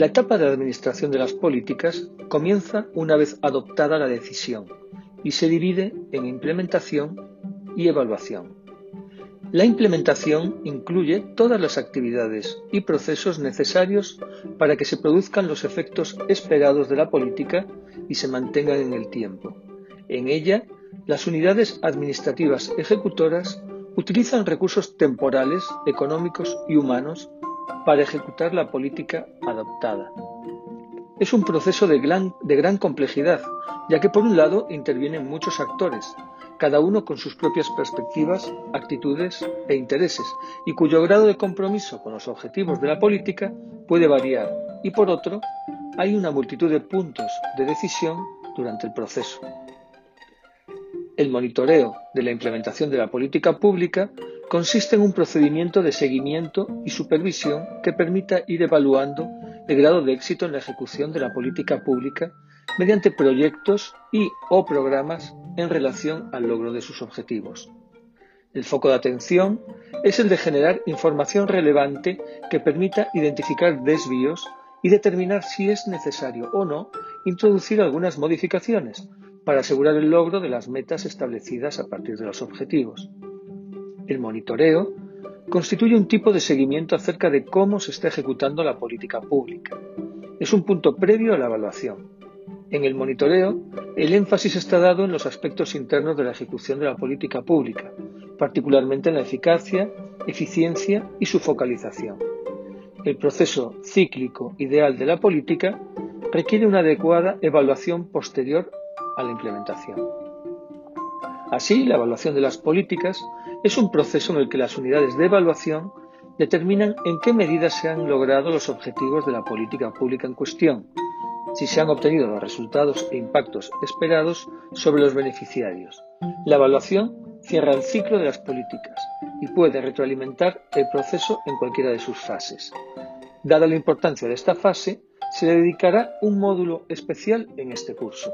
La etapa de administración de las políticas comienza una vez adoptada la decisión y se divide en implementación y evaluación. La implementación incluye todas las actividades y procesos necesarios para que se produzcan los efectos esperados de la política y se mantengan en el tiempo. En ella, las unidades administrativas ejecutoras utilizan recursos temporales, económicos y humanos para ejecutar la política adoptada. Es un proceso de gran, complejidad, ya que por un lado intervienen muchos actores, cada uno con sus propias perspectivas, actitudes e intereses, y cuyo grado de compromiso con los objetivos de la política puede variar, y por otro, hay una multitud de puntos de decisión durante el proceso. El monitoreo de la implementación de la política pública consiste en un procedimiento de seguimiento y supervisión que permita ir evaluando el grado de éxito en la ejecución de la política pública mediante proyectos y o programas en relación al logro de sus objetivos. El foco de atención es el de generar información relevante que permita identificar desvíos y determinar si es necesario o no introducir algunas modificaciones para asegurar el logro de las metas establecidas a partir de los objetivos. El monitoreo constituye un tipo de seguimiento acerca de cómo se está ejecutando la política pública. Es un punto previo a la evaluación. En el monitoreo, el énfasis está dado en los aspectos internos de la ejecución de la política pública, particularmente en la eficacia, eficiencia y su focalización. El proceso cíclico ideal de la política requiere una adecuada evaluación posterior a la implementación. Así, la evaluación de las políticas es un proceso en el que las unidades de evaluación determinan en qué medida se han logrado los objetivos de la política pública en cuestión si se han obtenido los resultados e impactos esperados sobre los beneficiarios. La evaluación cierra el ciclo de las políticas y puede retroalimentar el proceso en cualquiera de sus fases. Dada la importancia de esta fase, se dedicará un módulo especial en este curso.